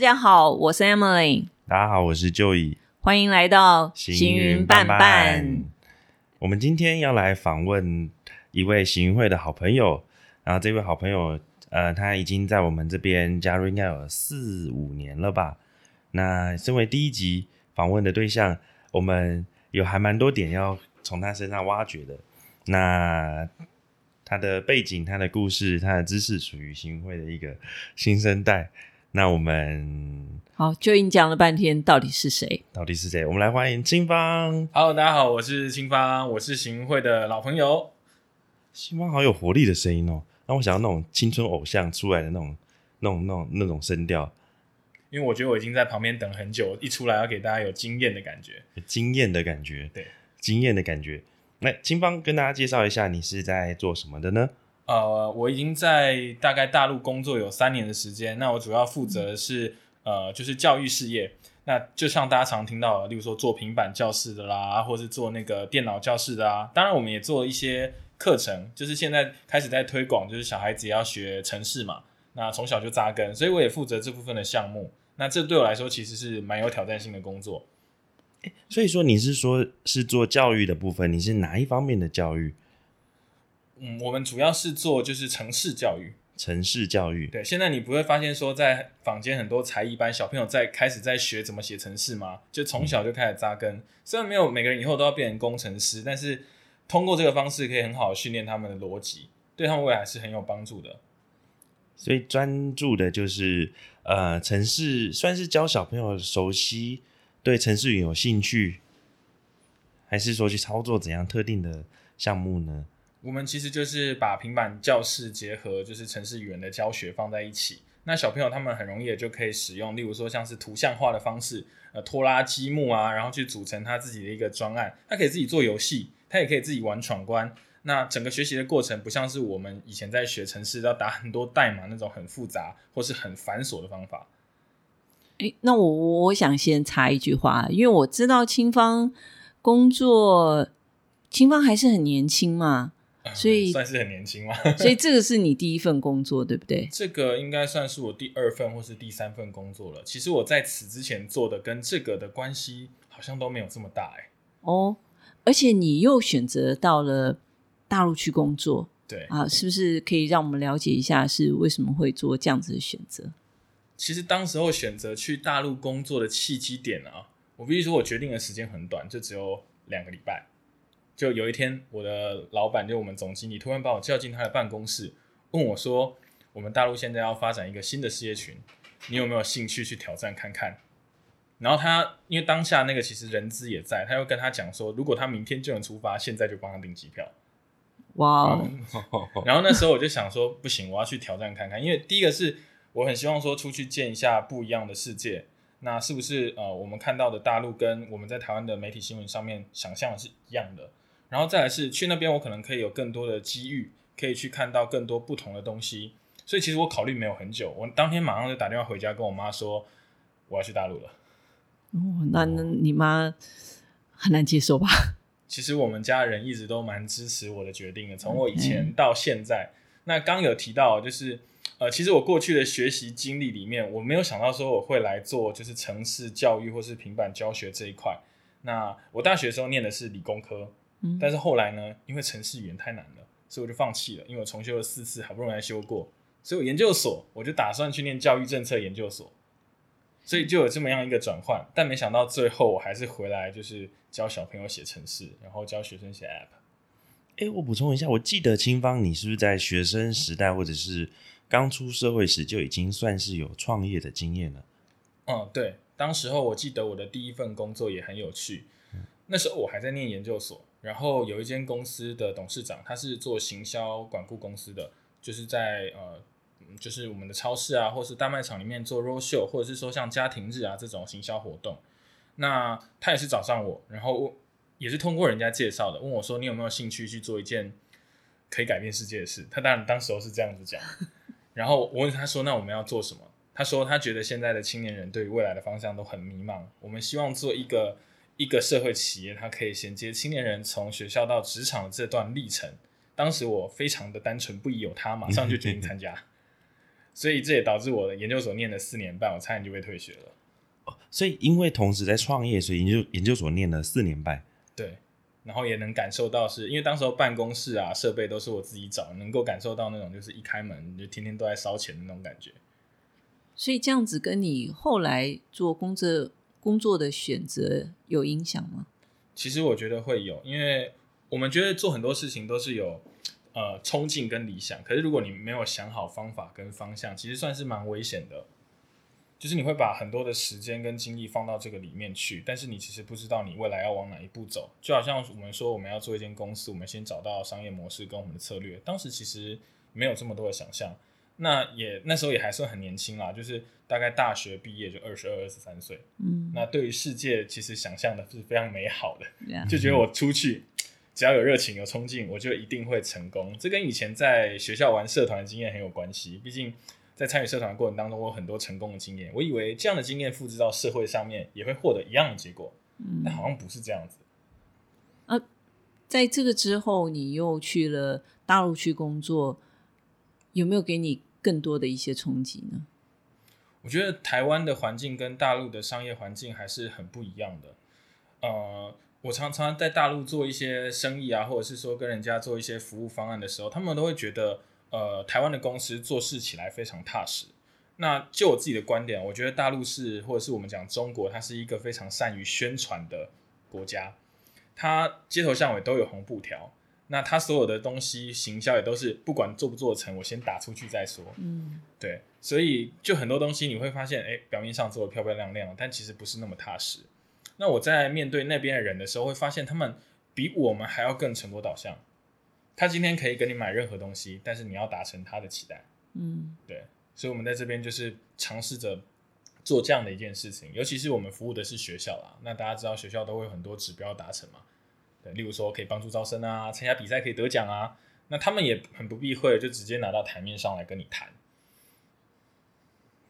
家好，我是 Emily，大家好，我是 Joey，欢迎来到行云伴伴。我们今天要来访问一位行云会的好朋友，然后这位好朋友，呃，他已经在我们这边加入应该有四五年了吧。那身为第一集访问的对象，我们有还蛮多点要从他身上挖掘的。那他的背景、他的故事、他的知识，属于行云会的一个新生代。那我们好，就已经讲了半天，到底是谁？到底是谁？我们来欢迎清芳。Hello，大家好，我是清芳，我是行会的老朋友。清芳好有活力的声音哦，让我想到那种青春偶像出来的那种、那种、那种、那种声调。因为我觉得我已经在旁边等很久，一出来要给大家有惊艳的感觉，惊艳的感觉，对，惊艳的感觉。那清芳跟大家介绍一下，你是在做什么的呢？呃，我已经在大概大陆工作有三年的时间。那我主要负责的是呃，就是教育事业。那就像大家常听到的，例如说做平板教室的啦，或是做那个电脑教室的啊。当然，我们也做一些课程，就是现在开始在推广，就是小孩子也要学城市嘛。那从小就扎根，所以我也负责这部分的项目。那这对我来说其实是蛮有挑战性的工作。所以说你是说是做教育的部分，你是哪一方面的教育？嗯，我们主要是做就是城市教育，城市教育。对，现在你不会发现说在坊间很多才艺班小朋友在开始在学怎么写城市吗？就从小就开始扎根。虽然没有每个人以后都要变成工程师，但是通过这个方式可以很好的训练他们的逻辑，对他们未来是很有帮助的。所以专注的就是呃，城市算是教小朋友熟悉，对城市语有兴趣，还是说去操作怎样特定的项目呢？我们其实就是把平板教室结合就是城市语言的教学放在一起，那小朋友他们很容易的就可以使用，例如说像是图像化的方式，呃，拖拉积木啊，然后去组成他自己的一个专案，他可以自己做游戏，他也可以自己玩闯关。那整个学习的过程不像是我们以前在学城市要打很多代码那种很复杂或是很繁琐的方法。诶，那我我想先插一句话，因为我知道清芳工作，清芳还是很年轻嘛。所以算是很年轻嘛，所以这个是你第一份工作，对不对？这个应该算是我第二份或是第三份工作了。其实我在此之前做的跟这个的关系好像都没有这么大哎。哦，而且你又选择到了大陆去工作，对啊，是不是可以让我们了解一下是为什么会做这样子的选择？其实当时候选择去大陆工作的契机点啊，我必须说我决定的时间很短，就只有两个礼拜。就有一天，我的老板就我们总经理突然把我叫进他的办公室，问我说：“我们大陆现在要发展一个新的事业群，你有没有兴趣去挑战看看？”然后他因为当下那个其实人资也在，他又跟他讲说：“如果他明天就能出发，现在就帮他订机票。”哇！然后那时候我就想说：“不行，我要去挑战看看。”因为第一个是我很希望说出去见一下不一样的世界。那是不是呃我们看到的大陆跟我们在台湾的媒体新闻上面想象的是一样的？然后再来是去那边，我可能可以有更多的机遇，可以去看到更多不同的东西。所以其实我考虑没有很久，我当天马上就打电话回家跟我妈说我要去大陆了。哦，那那你妈很难接受吧？其实我们家人一直都蛮支持我的决定的，从我以前到现在。那刚有提到就是呃，其实我过去的学习经历里面，我没有想到说我会来做就是城市教育或是平板教学这一块。那我大学的时候念的是理工科。但是后来呢，因为城市语言太难了，所以我就放弃了。因为我重修了四次，好不容易才修过，所以我研究所我就打算去念教育政策研究所，所以就有这么样一个转换。但没想到最后我还是回来，就是教小朋友写程式，然后教学生写 App。哎，我补充一下，我记得清芳，你是不是在学生时代或者是刚出社会时就已经算是有创业的经验了？嗯，对，当时候我记得我的第一份工作也很有趣，那时候我还在念研究所。然后有一间公司的董事长，他是做行销管顾公司的，就是在呃，就是我们的超市啊，或是大卖场里面做 road show，或者是说像家庭日啊这种行销活动。那他也是找上我，然后也是通过人家介绍的，问我说你有没有兴趣去做一件可以改变世界的事？他当然当时候是这样子讲。然后我问他说那我们要做什么？他说他觉得现在的青年人对于未来的方向都很迷茫，我们希望做一个。一个社会企业，它可以衔接青年人从学校到职场的这段历程。当时我非常的单纯，不疑有他，马上就决定参加。所以这也导致我的研究所念了四年半，我差点就被退学了。所以因为同时在创业，所以研究研究所念了四年半。对，然后也能感受到是，因为当时候办公室啊设备都是我自己找，能够感受到那种就是一开门就天天都在烧钱的那种感觉。所以这样子跟你后来做工作工作的选择有影响吗？其实我觉得会有，因为我们觉得做很多事情都是有呃冲劲跟理想，可是如果你没有想好方法跟方向，其实算是蛮危险的。就是你会把很多的时间跟精力放到这个里面去，但是你其实不知道你未来要往哪一步走。就好像我们说我们要做一间公司，我们先找到商业模式跟我们的策略，当时其实没有这么多的想象。那也那时候也还算很年轻啦，就是大概大学毕业就二十二、二十三岁。嗯，那对于世界其实想象的是非常美好的，就觉得我出去只要有热情、有冲劲，我就一定会成功。这跟以前在学校玩社团的经验很有关系。毕竟在参与社团的过程当中，我有很多成功的经验。我以为这样的经验复制到社会上面也会获得一样的结果，嗯但好像不是这样子。在这个之后，你又去了大陆去工作，有没有给你更多的一些冲击呢？我觉得台湾的环境跟大陆的商业环境还是很不一样的。呃，我常常在大陆做一些生意啊，或者是说跟人家做一些服务方案的时候，他们都会觉得，呃，台湾的公司做事起来非常踏实。那就我自己的观点，我觉得大陆是，或者是我们讲中国，它是一个非常善于宣传的国家。它街头巷尾都有红布条，那他所有的东西行销也都是不管做不做成，我先打出去再说。嗯对，所以就很多东西你会发现，哎，表面上做的漂漂亮亮，但其实不是那么踏实。那我在面对那边的人的时候，会发现他们比我们还要更成果导向。他今天可以给你买任何东西，但是你要达成他的期待。嗯对，所以我们在这边就是尝试着做这样的一件事情，尤其是我们服务的是学校啦。那大家知道学校都会有很多指标达成嘛，对，例如说可以帮助招生啊，参加比赛可以得奖啊，那他们也很不避讳，就直接拿到台面上来跟你谈。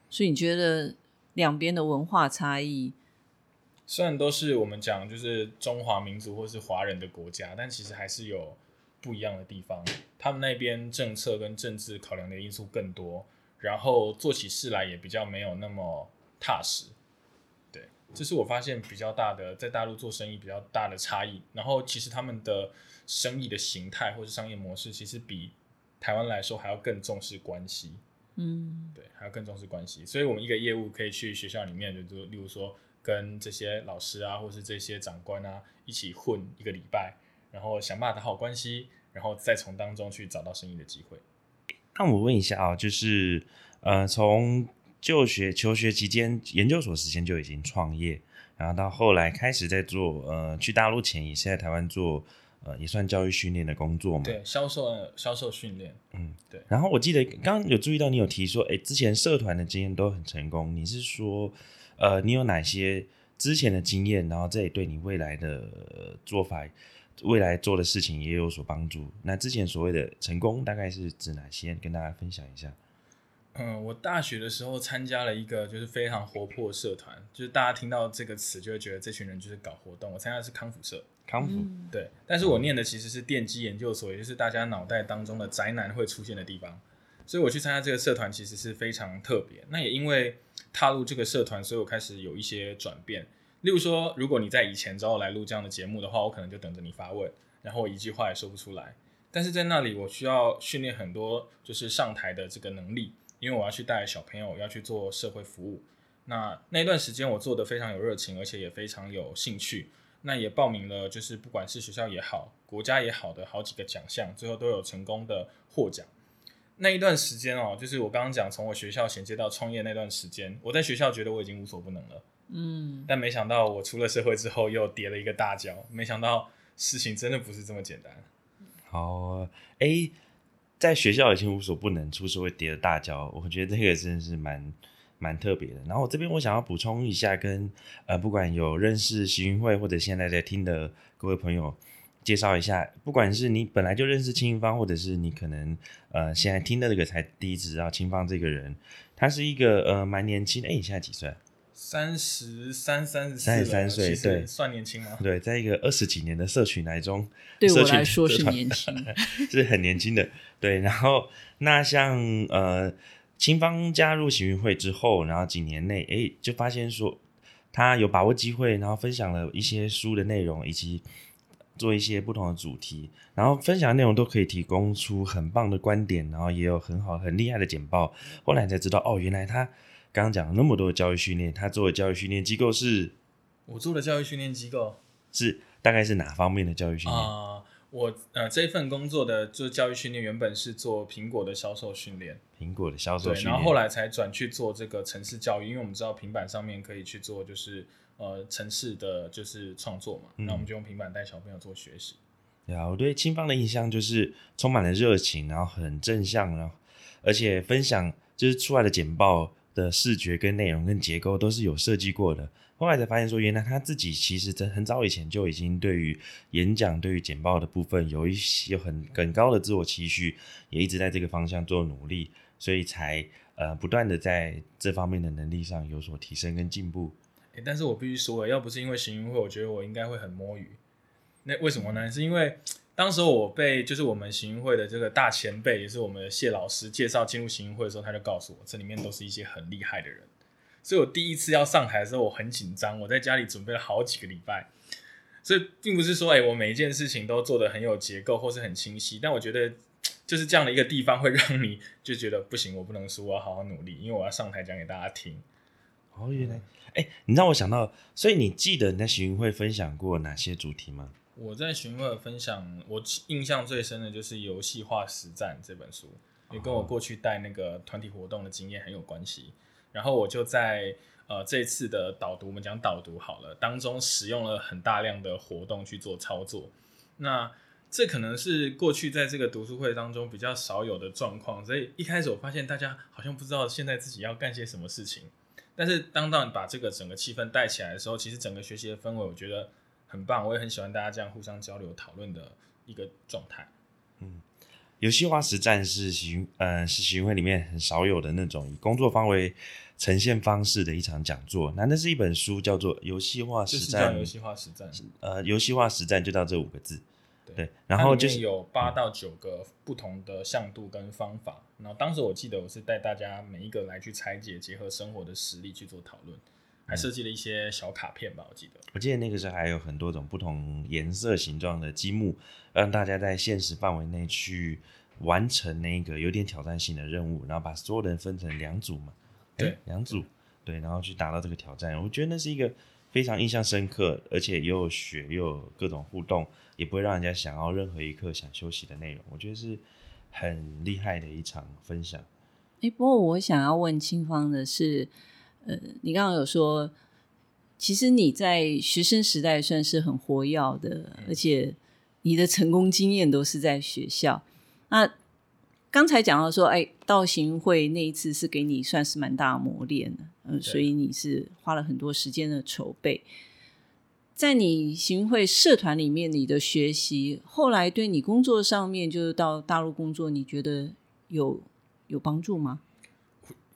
所以你觉得两边的文化差异，虽然都是我们讲就是中华民族或是华人的国家，但其实还是有不一样的地方。他们那边政策跟政治考量的因素更多，然后做起事来也比较没有那么踏实。对，这是我发现比较大的在大陆做生意比较大的差异。然后其实他们的生意的形态或是商业模式，其实比台湾来说还要更重视关系。嗯对，还要更重视关系。所以，我们一个业务可以去学校里面，就就例如说，跟这些老师啊，或是这些长官啊，一起混一个礼拜，然后想办法打好关系，然后再从当中去找到生意的机会。那我问一下啊，就是呃，从就学求学期间，研究所时间就已经创业，然后到后来开始在做呃，去大陆前也是在台湾做呃，也算教育训练的工作嘛。对，销售销售训练，嗯，对然后我记得刚刚有注意到你有提说，哎，之前社团的经验都很成功。你是说，呃，你有哪些之前的经验，然后这也对你未来的呃做法、未来做的事情也有所帮助？那之前所谓的成功，大概是指哪些？跟大家分享一下。嗯，我大学的时候参加了一个就是非常活泼社团，就是大家听到这个词就会觉得这群人就是搞活动。我参加的是康复社，康复，嗯对，但是我念的其实是电机研究所，也就是大家脑袋当中的宅男会出现的地方。所以我去参加这个社团其实是非常特别。那也因为踏入这个社团，所以我开始有一些转变。例如说，如果你在以前找我来录这样的节目的话，我可能就等着你发问，然后我一句话也说不出来。但是在那里，我需要训练很多就是上台的这个能力，因为我要去带小朋友，要去做社会服务。那那段时间我做的非常有热情，而且也非常有兴趣。那也报名了，就是不管是学校也好，国家也好的好几个奖项，最后都有成功的获奖。那一段时间哦，就是我刚刚讲从我学校衔接到创业那段时间，我在学校觉得我已经无所不能了，嗯，但没想到我出了社会之后又跌了一个大跤，没想到事情真的不是这么简单。好，哎，在学校已经无所不能，出社会跌了大跤，我觉得这个真的是蛮蛮特别的。然后这边我想要补充一下跟，呃，不管有认识习云会或者现在在听的各位朋友介绍一下，不管是你本来就认识清芳，或者是你可能呃现在听的这个才第一次知道清芳这个人，他是一个呃蛮年轻，哎，你现在几岁？三十三、三十三十三岁对算年轻吗？对，在一个二十几年的社群来中，对我社群来说 是年轻。是很年轻的，对。然后那像呃清芳加入行运会之后，然后几年内，哎，就发现说他有把握机会，然后分享了一些书的内容，以及做一些不同的主题，然后分享的内容都可以提供出很棒的观点，然后也有很好很厉害的简报。后来才知道，哦，原来他刚刚讲了那么多的教育训练，他做的教育训练机构是，我做的教育训练机构？是大概是哪方面的教育训练？啊、我呃这一份工作的就教育训练，原本是做苹果的销售训练，苹果的销售对，训练，然后后来才转去做这个城市教育，因为我们知道平板上面可以去做就是呃城市的就是创作嘛，嗯。那我们就用平板带小朋友做学习。对啊，我对青芳的印象就是充满了热情，然后很正向，然后而且分享就是出来的简报的视觉跟内容跟结构都是有设计过的。后来才发现说，原来他自己其实在很早以前就已经对于演讲、对于简报的部分有一些很很高的自我期许，也一直在这个方向做努力，所以才呃不断的在这方面的能力上有所提升跟进步。但是我必须说，要不是因为行运会，我觉得我应该会很摸鱼。那为什么呢？是因为当时我被就是我们行运会的这个大前辈，也是我们的谢老师介绍进入行运会的时候，他就告诉我，这里面都是一些很厉害的人。所以我第一次要上台的时候，我很紧张，我在家里准备了好几个礼拜。所以并不是说，哎、我每一件事情都做得很有结构或是很清晰，但我觉得就是这样的一个地方会让你就觉得不行，我不能输，我要好好努力，因为我要上台讲给大家听。哦，原来，哎、你让我想到，所以你记得你在行运会分享过哪些主题吗？我在询问分享，我印象最深的就是《游戏化实战》这本书，也跟我过去带那个团体活动的经验很有关系。然后我就在呃这次的导读，我们讲导读好了，当中使用了很大量的活动去做操作。那这可能是过去在这个读书会当中比较少有的状况，所以一开始我发现大家好像不知道现在自己要干些什么事情。但是当到你把这个整个气氛带起来的时候，其实整个学习的氛围，我觉得很棒，我也很喜欢大家这样互相交流讨论的一个状态。嗯游戏化实战是行呃是行会里面很少有的那种以工作方为呈现方式的一场讲座。那那是一本书，叫做《游戏化实就是叫战》游戏化实战，呃，游戏化实战就到这五个字。对对，然后就是有八到九个不同的向度跟方法。然后当时我记得我是带大家每一个来去拆解，结合生活的实例去做讨论，还设计了一些小卡片吧，我记得。我记得那个时候还有很多种不同颜色、形状的积木，让大家在现实范围内去完成那个有点挑战性的任务，然后把所有人分成两组嘛，对，两组，对，然后去达到这个挑战。我觉得那是一个非常印象深刻，而且又有学又有各种互动，也不会让人家想要任何一刻想休息的内容。我觉得是很厉害的一场分享。哎，不过我想要问清芳的是，呃，你刚刚有说，其实你在学生时代算是很活跃的，而且你的成功经验都是在学校。那刚才讲到说，哎，到行会那一次是给你算是蛮大的磨练的，嗯、对所以你是花了很多时间的筹备。在你行会社团里面，你的学习后来对你工作上面，就是到大陆工作，你觉得有有帮助吗？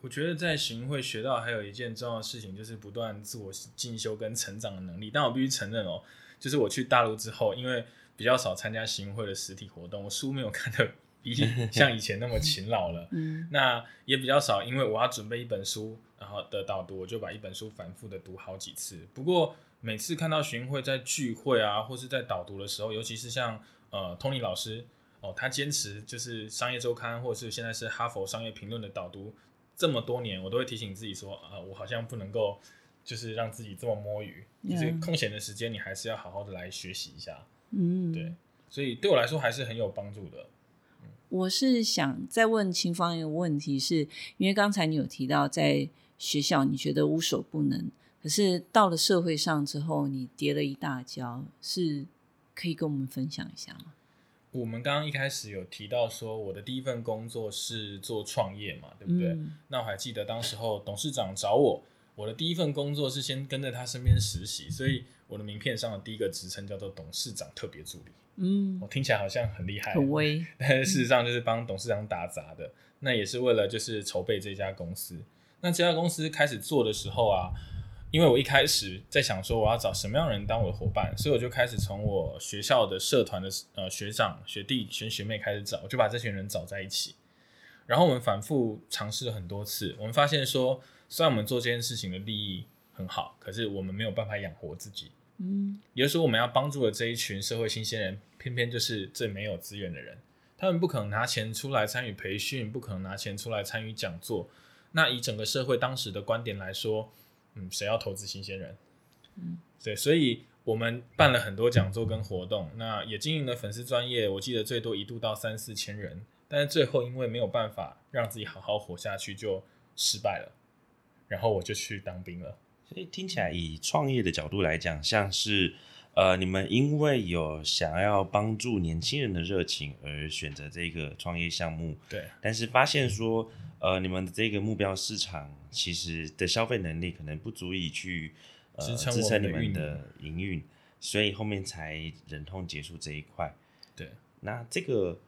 我觉得在行会学到还有一件重要的事情，就是不断自我进修跟成长的能力。但我必须承认哦，就是我去大陆之后，因为比较少参加行会的实体活动，我书没有看的比 像以前那么勤劳了。嗯那也比较少，因为我要准备一本书，然后的导读，我就把一本书反复的读好几次。不过每次看到巡会在聚会啊，或是在导读的时候，尤其是像呃 Tony 老师哦，他坚持就是商业周刊，或者是现在是哈佛商业评论的导读这么多年，我都会提醒自己说啊、我好像不能够就是让自己这么摸鱼，就是嗯空闲的时间，你还是要好好的来学习一下。嗯，对，所以对我来说还是很有帮助的。我是想再问秦芳一个问题是，因为刚才你有提到在学校你觉得无所不能，可是到了社会上之后，你跌了一大跤，是可以跟我们分享一下吗？我们刚刚一开始有提到说，我的第一份工作是做创业嘛，对不对？嗯那我还记得当时候董事长找我，我的第一份工作是先跟在他身边实习，所以我的名片上的第一个职称叫做董事长特别助理。嗯我、，听起来好像很厉害，很威，但是事实上就是帮董事长打杂的。那也是为了就是筹备这家公司。那这家公司开始做的时候啊，因为我一开始在想说我要找什么样的人当我的伙伴，所以我就开始从我学校的社团的呃学长、学弟、学学妹开始找，我就把这群人找在一起。然后我们反复尝试了很多次，我们发现说，虽然我们做这件事情的利益很好，可是我们没有办法养活自己。嗯，也就是说，我们要帮助的这一群社会新鲜人，偏偏就是最没有资源的人。他们不可能拿钱出来参与培训，不可能拿钱出来参与讲座。那以整个社会当时的观点来说，嗯，谁要投资新鲜人？嗯，对，所以我们办了很多讲座跟活动，那也经营了粉丝专业，我记得最多一度到三四千人，但是最后因为没有办法让自己好好活下去，就失败了。然后我就去当兵了。所以听起来，以创业的角度来讲，像是呃，你们因为有想要帮助年轻人的热情而选择这个创业项目，对，但是发现说，呃，你们的这个目标市场其实的消费能力可能不足以去呃支撑你们的运们的营运，所以后面才忍痛结束这一块。对，那这个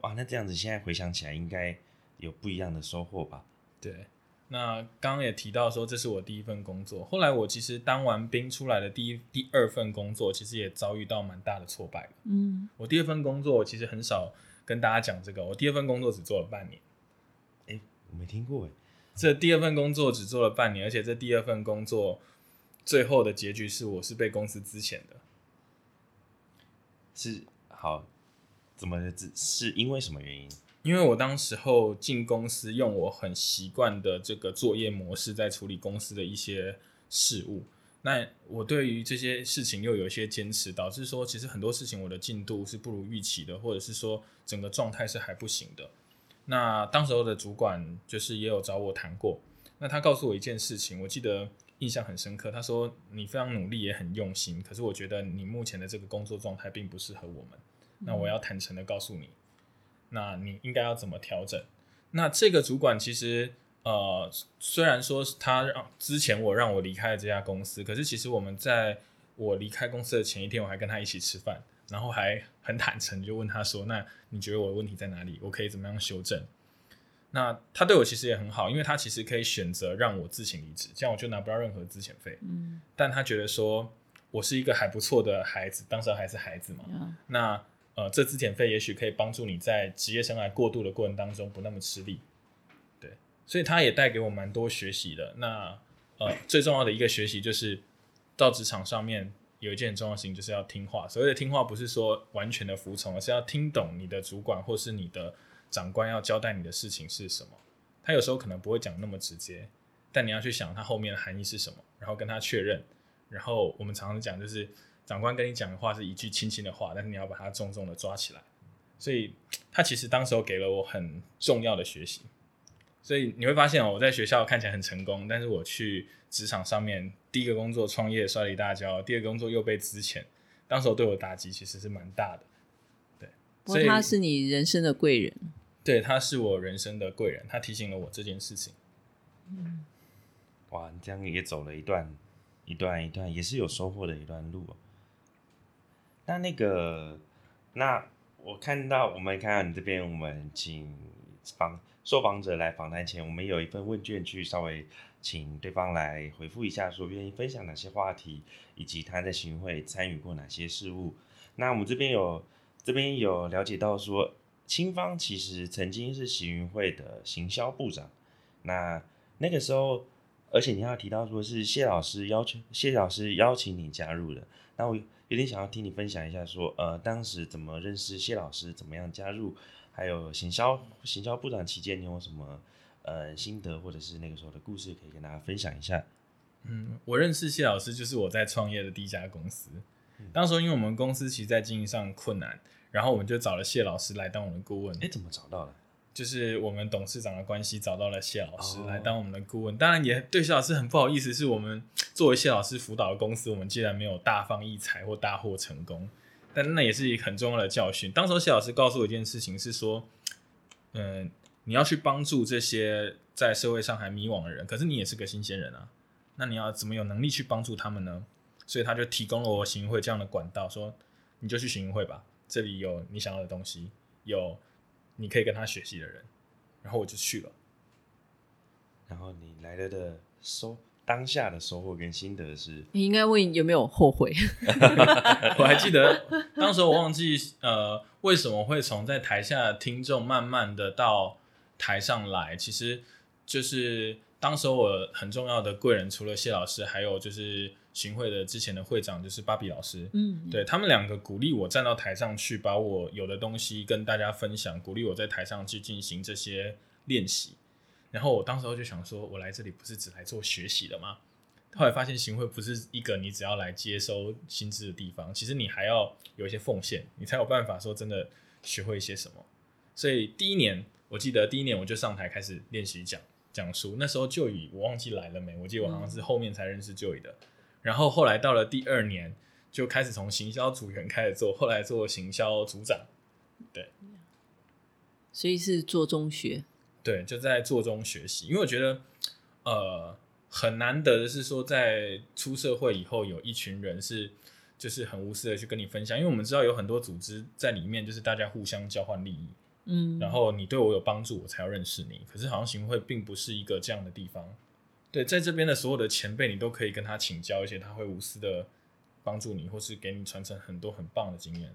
哇，那这样子现在回想起来，应该有不一样的收获吧？对，那刚刚也提到说这是我第一份工作，后来我其实当完兵出来的第一第二份工作，其实也遭遇到蛮大的挫败。嗯，我第二份工作我其实很少跟大家讲这个，我第二份工作只做了半年，哎我没听过哎，这第二份工作只做了半年，而且这第二份工作最后的结局是我是被公司资遣的。是好怎么是是因为什么原因？因为我当时候进公司，用我很习惯的这个作业模式在处理公司的一些事务。那我对于这些事情又有一些坚持，导致说其实很多事情我的进度是不如预期的，或者是说整个状态是还不行的。那当时候的主管就是也有找我谈过，那他告诉我一件事情，我记得印象很深刻。他说你非常努力也很用心，可是我觉得你目前的这个工作状态并不适合我们。那我要坦诚的告诉你，那你应该要怎么调整？那这个主管其实呃，虽然说是他让之前我让我离开了这家公司，可是其实我们在我离开公司的前一天，我还跟他一起吃饭，然后还很坦诚就问他说：“那你觉得我的问题在哪里？我可以怎么样修正？”那他对我其实也很好，因为他其实可以选择让我自行离职，这样我就拿不到任何资遣费。嗯，但他觉得说我是一个还不错的孩子，当时还是孩子嘛，呀那呃，这资遣费也许可以帮助你在职业生涯过渡的过程当中不那么吃力，对，所以他也带给我蛮多学习的。那呃，最重要的一个学习就是到职场上面有一件很重要的事情，就是要听话。所谓的听话，不是说完全的服从，而是要听懂你的主管或是你的长官要交代你的事情是什么。他有时候可能不会讲那么直接，但你要去想他后面的含义是什么，然后跟他确认。然后我们常常讲，就是长官跟你讲的话是一句轻轻的话，但是你要把它重重的抓起来。所以 他其实当时候给了我很重要的学习。所以你会发现哦，我在学校看起来很成功，但是我去职场上面，第一个工作创业摔了一大跤，第二个工作又被资遣，当时候对我打击其实是蛮大的。对，所以不过他是你人生的贵人。对他是我人生的贵人，他提醒了我这件事情。嗯哇，你这样也走了一段一段一段，也是有收获的一段路、哦。那那个，那我看到我们看到你这边，我们请访受访者来访谈前，我们有一份问卷去稍微请对方来回复一下，说愿意分享哪些话题，以及他在行会参与过哪些事务。那我们这边有这边有了解到说，清芳其实曾经是行会的行销部长。那那个时候，而且你要提到说是谢老师要求谢老师邀请你加入的，那我有点想要听你分享一下说，呃，当时怎么认识谢老师，怎么样加入，还有行销行销部长期间你有什么呃心得或者是那个时候的故事可以跟大家分享一下？嗯，我认识谢老师就是我在创业的第一家公司。当时因为我们公司其实在经营上困难，然后我们就找了谢老师来当我们的顾问。哎，怎么找到的？就是我们董事长的关系找到了谢老师来当我们的顾问，当然也对谢老师很不好意思，是我们作为谢老师辅导的公司，我们既然没有大放异彩或大获成功，但那也是一个很重要的教训。当时谢老师告诉我一件事情是说，嗯、你要去帮助这些在社会上还迷惘的人，可是你也是个新鲜人啊，那你要怎么有能力去帮助他们呢？所以他就提供了我行运会这样的管道，说你就去行运会吧，这里有你想要的东西，有你可以跟他学习的人，然后我就去了。然后你来了的收当下的收获跟心得是，你应该问有没有后悔？我还记得当时我忘记呃为什么会从在台下的听众慢慢的到台上来，其实就是当时我很重要的贵人，除了谢老师，还有就是巡会的之前的会长，就是芭比老师。嗯，对他们两个鼓励我站到台上去，把我有的东西跟大家分享，鼓励我在台上去进行这些练习。然后我当时候就想说，我来这里不是只来做学习的吗？后来发现行会不是一个你只要来接收薪资的地方，其实你还要有一些奉献，你才有办法说真的学会一些什么。所以第一年，我记得第一年我就上台开始练习讲讲书。那时候就以我忘记来了没，我记得我好像是后面才认识就以的。然后后来到了第二年，就开始从行销组员开始做，后来做行销组长。对，所以是做中学。对，就在做中学习，因为我觉得，呃，很难得的是说，在出社会以后，有一群人是就是很无私的去跟你分享，因为我们知道有很多组织在里面，就是大家互相交换利益，嗯，然后你对我有帮助，我才要认识你。可是好像行会并不是一个这样的地方，对，在这边的所有的前辈，你都可以跟他请教，一些他会无私的帮助你，或是给你传承很多很棒的经验。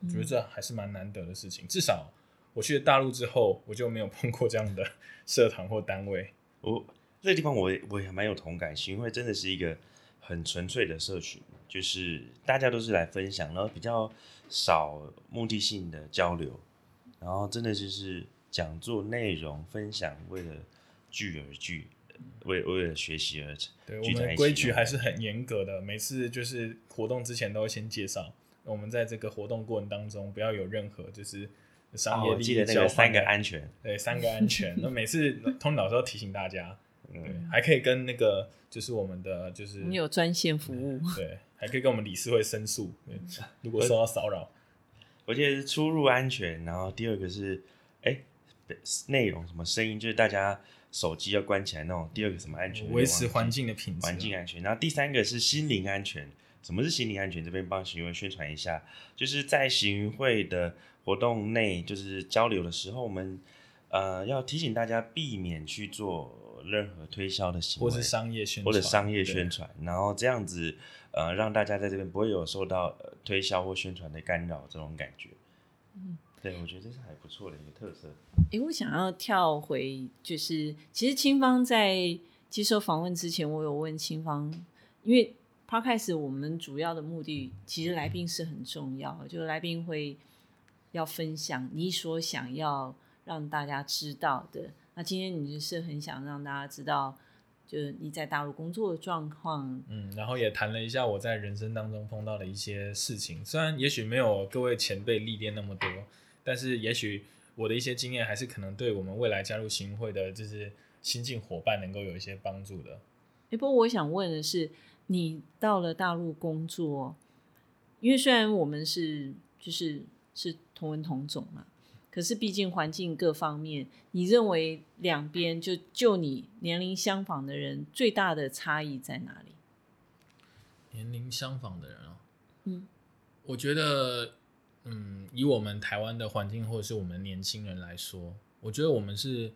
我觉得这还是蛮难得的事情，至少。我去了大陆之后，我就没有碰过这样的 社团或单位。我这个地方，我我也蛮有同感。行会真的是一个很纯粹的社群，就是大家都是来分享，然后比较少目的性的交流，然后真的就是讲座内容分享，为了聚而聚，为为了学习而成。对我们规矩还是很严格的，每次就是活动之前都会先介绍，我们在这个活动过程当中不要有任何就是。商业利益那个三个安全，对三个安全。那每次通老师都提醒大家，对，还可以跟那个就是我们的就是你有专线服务，对，还可以跟我们理事会申诉，如果受到骚扰。我记得是出入安全，然后第二个是哎内容什么声音，就是大家手机要关起来那种。第二个什么安全？维持环境的品质，环境安全。然后第三个是心灵安全。什么是心理安全？这边帮行云宣传一下，就是在行云会的活动内，就是交流的时候，我们呃要提醒大家避免去做任何推销的行为，或是商业宣或者商业宣传，然后这样子呃让大家在这边不会有受到推销或宣传的干扰这种感觉。嗯，对，我觉得这是还不错的一个特色。诶，我想要跳回，就是其实清芳在接受访问之前，我有问清芳，因为。抛开始，我们主要的目的其实来宾是很重要，就是来宾会要分享你所想要让大家知道的。那今天你就是很想让大家知道，就是你在大陆工作的状况。嗯，然后也谈了一下我在人生当中碰到的一些事情，虽然也许没有各位前辈历练那么多，但是也许我的一些经验还是可能对我们未来加入行会的就是新进伙伴能够有一些帮助的。哎，不过我想问的是。你到了大陆工作，因为虽然我们是就是是同文同种嘛，可是毕竟环境各方面，你认为两边就就你年龄相仿的人最大的差异在哪里？年龄相仿的人啊，嗯，我觉得，嗯，以我们台湾的环境或者是我们年轻人来说，我觉得我们是。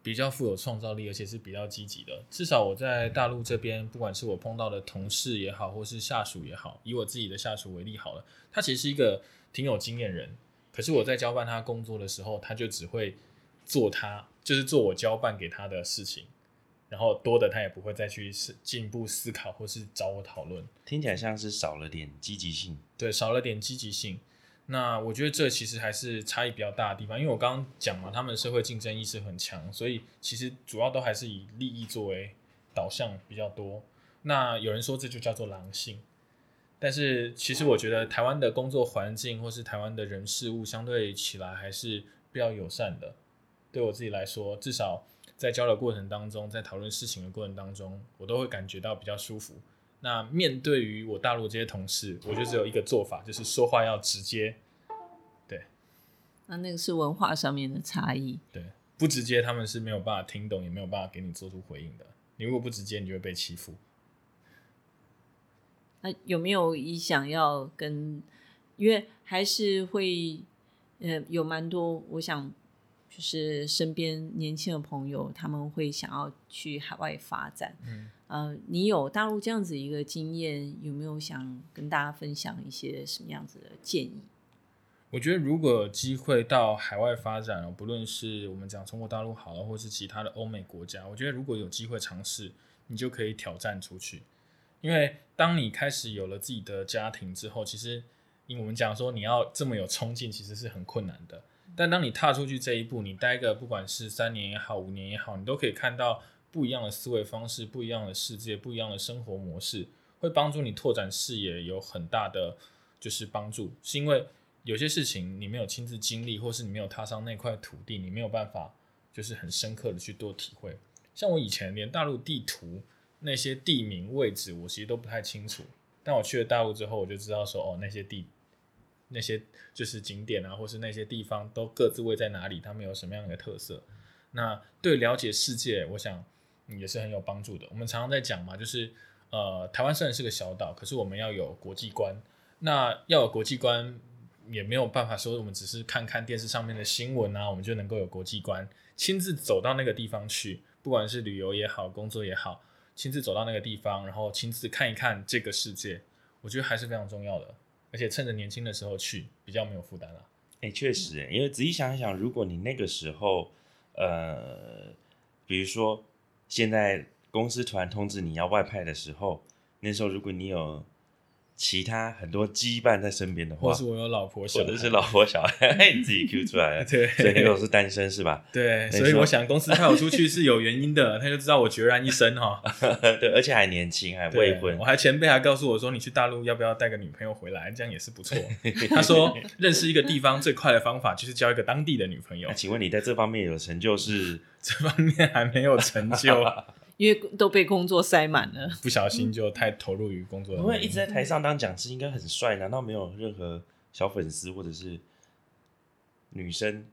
比较富有创造力，而且是比较积极的。至少我在大陆这边，不管是我碰到的同事也好，或是下属也好，以我自己的下属为例好了，他其实是一个挺有经验人。可是我在交办他工作的时候，他就只会做他，就是做我交办给他的事情，然后多的他也不会再去思进一步思考或是找我讨论。听起来像是少了点积极性，对，少了点积极性。那我觉得这其实还是差异比较大的地方，因为我刚刚讲嘛，他们社会竞争意识很强，所以其实主要都还是以利益作为导向比较多。那有人说这就叫做狼性，但是其实我觉得台湾的工作环境或是台湾的人事物相对起来还是比较友善的。对我自己来说，至少在交流过程当中，在讨论事情的过程当中，我都会感觉到比较舒服。那面对于我大陆这些同事，我就只有一个做法，就是说话要直接。对，那那个是文化上面的差异。对，不直接他们是没有办法听懂，也没有办法给你做出回应的。你如果不直接，你就会被欺负。那有没有一想要跟？因为还是会，呃，有蛮多，我想就是身边年轻的朋友，他们会想要去海外发展。嗯。呃，你有大陆这样子一个经验，有没有想跟大家分享一些什么样子的建议？我觉得如果有机会到海外发展哦，不论是我们讲中国大陆好了，或是其他的欧美国家，我觉得如果有机会尝试，你就可以挑战出去。因为当你开始有了自己的家庭之后，其实因为我们讲说你要这么有冲劲，其实是很困难的。但当你踏出去这一步，你待个不管是三年也好，五年也好，你都可以看到不一样的思维方式、不一样的世界、不一样的生活模式，会帮助你拓展视野，有很大的就是帮助。是因为有些事情你没有亲自经历，或是你没有踏上那块土地，你没有办法就是很深刻的去多体会。像我以前连大陆地图那些地名位置，我其实都不太清楚。但我去了大陆之后，我就知道说，哦，那些地那些就是景点啊，或是那些地方都各自位在哪里，他们有什么样的特色。那对了解世界，我想也是很有帮助的。我们常常在讲嘛，就是呃，台湾虽然是个小岛，可是我们要有国际观。那要有国际观。也没有办法说，我们只是看看电视上面的新闻啊，我们就能够有国际观。亲自走到那个地方去，不管是旅游也好，工作也好，亲自走到那个地方，然后亲自看一看这个世界，我觉得还是非常重要的。而且趁着年轻的时候去，比较没有负担了。哎，确实，因为仔细想一想，如果你那个时候，呃，比如说现在公司突然通知你要外派的时候，那时候如果你有。其他很多羁绊在身边的话，或是我有老婆小孩，或者是老婆小孩，你自己 Q 出来了。对，所以那个我是单身是吧？对，所以我想公司派我出去是有原因的，他就知道我决然一生哈。对，而且还年轻，还未婚。我还前辈还告诉我说，你去大陆要不要带个女朋友回来？这样也是不错。他说，认识一个地方最快的方法就是交一个当地的女朋友。请问你在这方面有成就？是这方面还没有成就。因为都被工作塞满了，不小心就太投入于工作。因为一直在台上当讲师，应该很帅，难道没有任何小粉丝或者是女生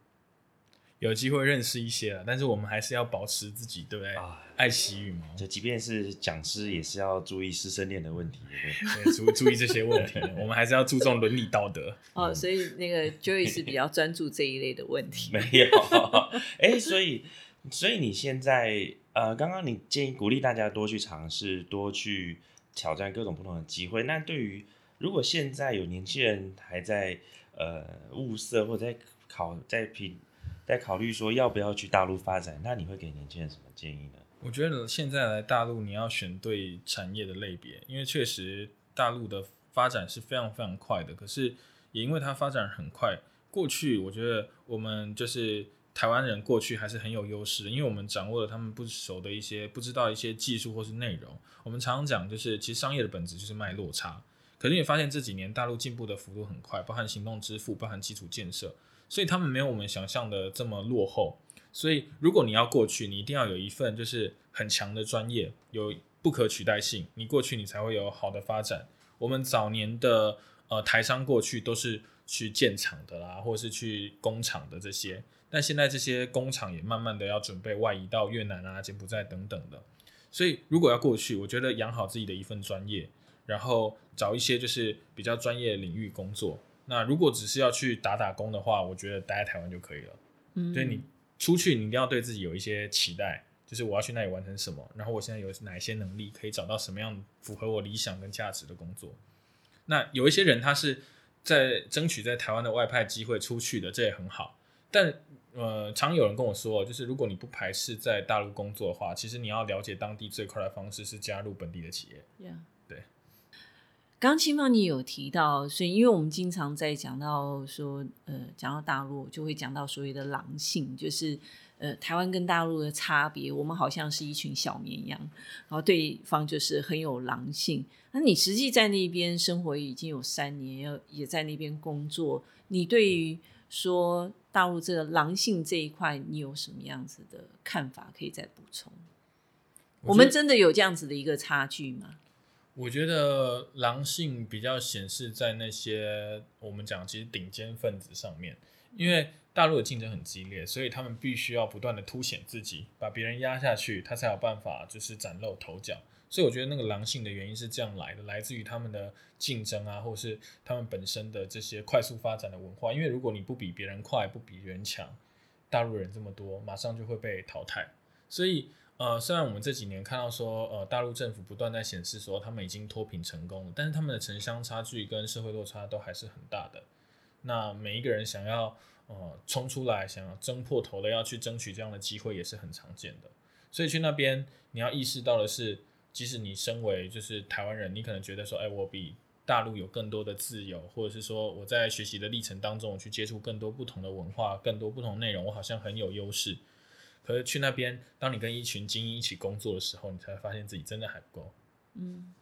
有机会认识一些了？但是我们还是要保持自己，对不对？爱惜羽毛。就即便是讲师，也是要注意师生恋的问题，对不对？注注意这些问题，我们还是要注重伦理道德。哦，所以那个 Joey 是比较专注这一类的问题。没有，哎，所以，所以你现在。呃，刚刚你建议鼓励大家多去尝试，多去挑战各种不同的机会。那对于如果现在有年轻人还在呃物色或者在考在评在考虑说要不要去大陆发展，那你会给年轻人什么建议呢？我觉得现在来大陆你要选对产业的类别，因为确实大陆的发展是非常非常快的。可是也因为它发展很快，过去我觉得我们就是。台湾人过去还是很有优势，因为我们掌握了他们不熟的一些、不知道一些技术或是内容。我们常常讲，就是其实商业的本质就是卖落差。可是你发现这几年大陆进步的幅度很快，包含行动支付、包含基础建设，所以他们没有我们想象的这么落后。所以如果你要过去，你一定要有一份就是很强的专业，有不可取代性，你过去你才会有好的发展。我们早年的呃台商过去都是去建厂的啦，或者是去工厂的这些。但现在这些工厂也慢慢的要准备外移到越南啊、柬埔寨等等的，所以如果要过去，我觉得养好自己的一份专业，然后找一些就是比较专业领域工作。那如果只是要去打打工的话，我觉得待在台湾就可以了。嗯，所以你出去，你一定要对自己有一些期待，就是我要去那里完成什么，然后我现在有哪些能力，可以找到什么样符合我理想跟价值的工作。那有一些人他是在争取在台湾的外派机会出去的，这也很好。但呃，常有人跟我说，就是如果你不排斥在大陆工作的话，其实你要了解当地最快的方式是加入本地的企业。对。刚青芳你有提到，所以因为我们经常在讲到说，呃，讲到大陆就会讲到所谓的狼性，就是呃，台湾跟大陆的差别，我们好像是一群小绵羊，然后对方就是很有狼性。那你实际在那边生活已经有三年，要也在那边工作，你对于说。大陆这个狼性这一块，你有什么样子的看法？可以再补充？我们真的有这样子的一个差距吗？我觉得狼性比较显示在那些我们讲其实顶尖分子上面，因为大陆的竞争很激烈，所以他们必须要不断的凸显自己，把别人压下去，他才有办法就是崭露头角。所以我觉得那个狼性的原因是这样来的，来自于他们的竞争啊，或者是他们本身的这些快速发展的文化。因为如果你不比别人快，不比别人强，大陆人这么多，马上就会被淘汰。所以，呃，虽然我们这几年看到说，呃，大陆政府不断在显示说他们已经脱贫成功了，但是他们的城乡差距跟社会落差都还是很大的。那每一个人想要呃冲出来，想要争破头的要去争取这样的机会也是很常见的。所以去那边你要意识到的是，即使你身为就是台湾人，你可能觉得说，哎，我比大陆有更多的自由，或者是说我在学习的历程当中，我去接触更多不同的文化、更多不同内容，我好像很有优势。可是去那边，当你跟一群精英一起工作的时候，你才发现自己真的还不够。嗯，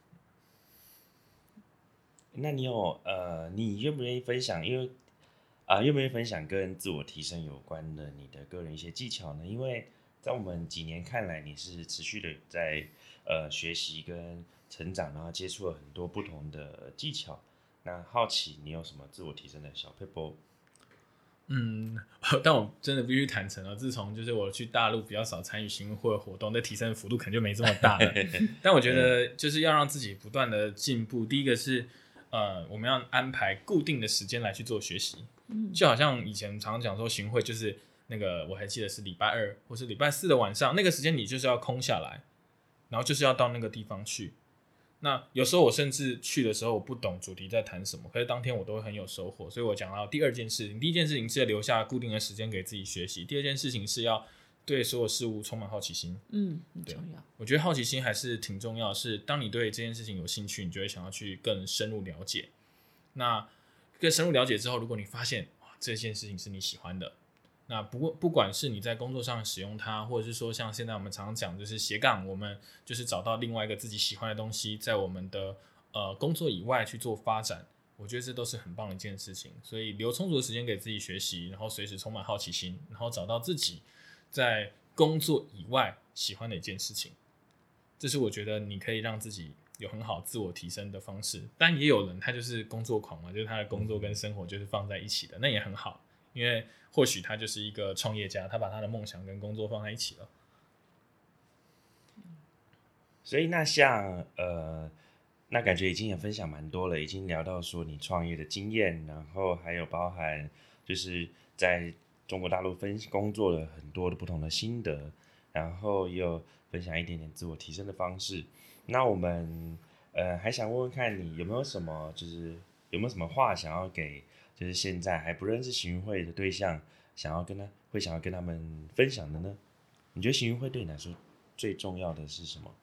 那你有呃，你愿不愿意分享？因为啊，愿不愿意分享跟自我提升有关的你的个人一些技巧呢？因为在我们几年看来，你是持续的在呃学习跟成长，然后接触了很多不同的技巧。那好奇你有什么自我提升的小 paper？嗯，但我真的必须坦诚了，自从就是我去大陆比较少参与行会活动，那提升的幅度可能就没这么大了。但我觉得就是要让自己不断的进步。第一个是呃，我们要安排固定的时间来去做学习，就好像以前常常讲说行会就是那个我还记得是礼拜二或是礼拜四的晚上，那个时间你就是要空下来，然后就是要到那个地方去。那有时候我甚至去的时候，我不懂主题在谈什么，可是当天我都会很有收获。所以我讲到第二件事情，第一件事情是要留下固定的时间给自己学习；第二件事情是要对所有事物充满好奇心。嗯，很重要。我觉得好奇心还是挺重要。是当你对这件事情有兴趣，你就会想要去更深入了解。那更深入了解之后，如果你发现哇，这件事情是你喜欢的。那不过，不管是你在工作上使用它，或者是说像现在我们常常讲，就是斜杠，我们就是找到另外一个自己喜欢的东西，在我们的呃工作以外去做发展，我觉得这都是很棒的一件事情。所以留充足的时间给自己学习，然后随时充满好奇心，然后找到自己在工作以外喜欢的一件事情，这是我觉得你可以让自己有很好自我提升的方式。但也有人他就是工作狂嘛，就是他的工作跟生活就是放在一起的，那也很好。因为或许他就是一个创业家，他把他的梦想跟工作放在一起了。所以那像呃，那感觉已经也分享蛮多了，已经聊到说你创业的经验，然后还有包含就是在中国大陆分工作了很多的不同的心得，然后也有分享一点点自我提升的方式。那我们呃还想问问看你有没有什么，就是有没有什么话想要给？就是现在还不认识行运会的对象，想要跟他会想要跟他们分享的呢？你觉得行运会对你来说最重要的是什么？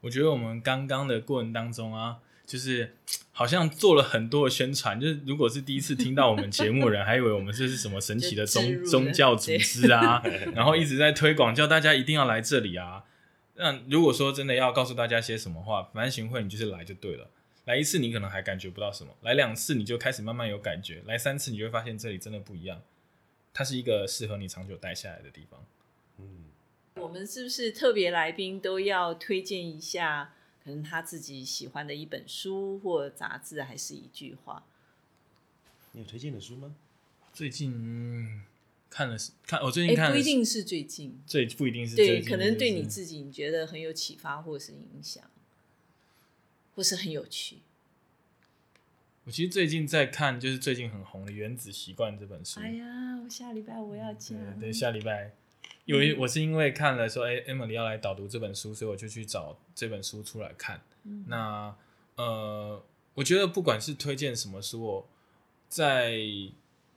我觉得我们刚刚的过程当中啊，就是 好像做了很多的宣传。就是如果是第一次听到我们节目的人，还以为我们这是什么神奇的宗宗教组织啊，然后一直在推广，叫大家一定要来这里啊。那如果说真的要告诉大家些什么话，反正行会你就是来就对了。来一次你可能还感觉不到什么，来两次你就开始慢慢有感觉，来三次你就会发现这里真的不一样，它是一个适合你长久待下来的地方。嗯，我们是不是特别来宾都要推荐一下，可能他自己喜欢的一本书或杂志，还是一句话？你有推荐的书吗？最近看了看，我最近看不一定是最近，最不一定是对，可能对你自己你觉得很有启发或是影响。不是很有趣。我其实最近在看，就是最近很红的《原子习惯》这本书。哎呀，我下礼拜我要讲。对，下礼拜，因为我是因为看了说，哎，Emily 要来导读这本书，所以我就去找这本书出来看。那呃，我觉得不管是推荐什么书，在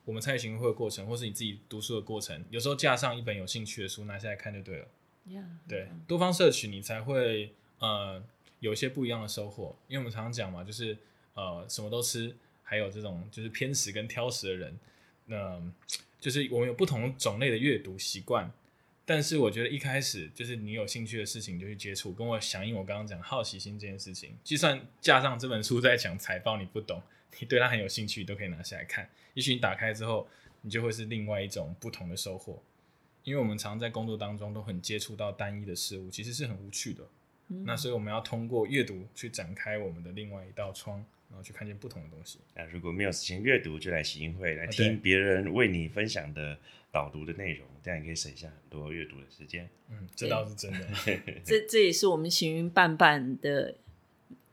我们参与行会的过程，或是你自己读书的过程，有时候架上一本有兴趣的书拿下来看就对了。对，多方摄取，你才会呃。有些不一样的收获，因为我们常常讲嘛，就是呃什么都吃，还有这种就是偏食跟挑食的人，那就是我们有不同种类的阅读习惯。但是我觉得一开始就是你有兴趣的事情就去接触，跟我响应我刚刚讲好奇心这件事情。就算架上这本书在讲财报，你不懂，你对它很有兴趣，都可以拿下来看。也许你打开之后，你就会是另外一种不同的收获。因为我们常在工作当中都很接触到单一的事物，其实是很无趣的。那所以我们要通过阅读去展开我们的另外一道窗，然后去看见不同的东西。那如果没有时间阅读，就来喜音会来听别人为你分享的导读的内容，这样也可以省下很多阅读的时间。嗯，这倒是真的。这这也是我们行云伴伴的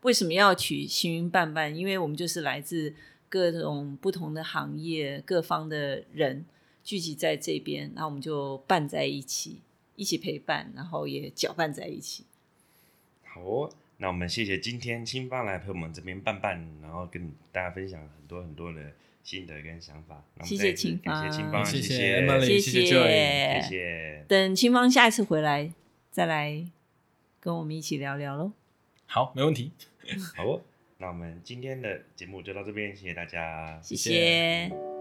为什么要取行云伴伴？因为我们就是来自各种不同的行业、各方的人聚集在这边，那我们就伴在一起，一起陪伴，然后也搅拌在一起。好哦，那我们谢谢今天青芳来陪我们这边伴伴，然后跟大家分享很多很多的心得跟想法。谢谢再一次清芳感谢清芳，谢谢 Emily，谢谢谢 Joy 谢谢。等清芳下一次回来，再来跟我们一起聊聊喽。好，没问题。好哦，那我们今天的节目就到这边，谢谢大家，谢谢谢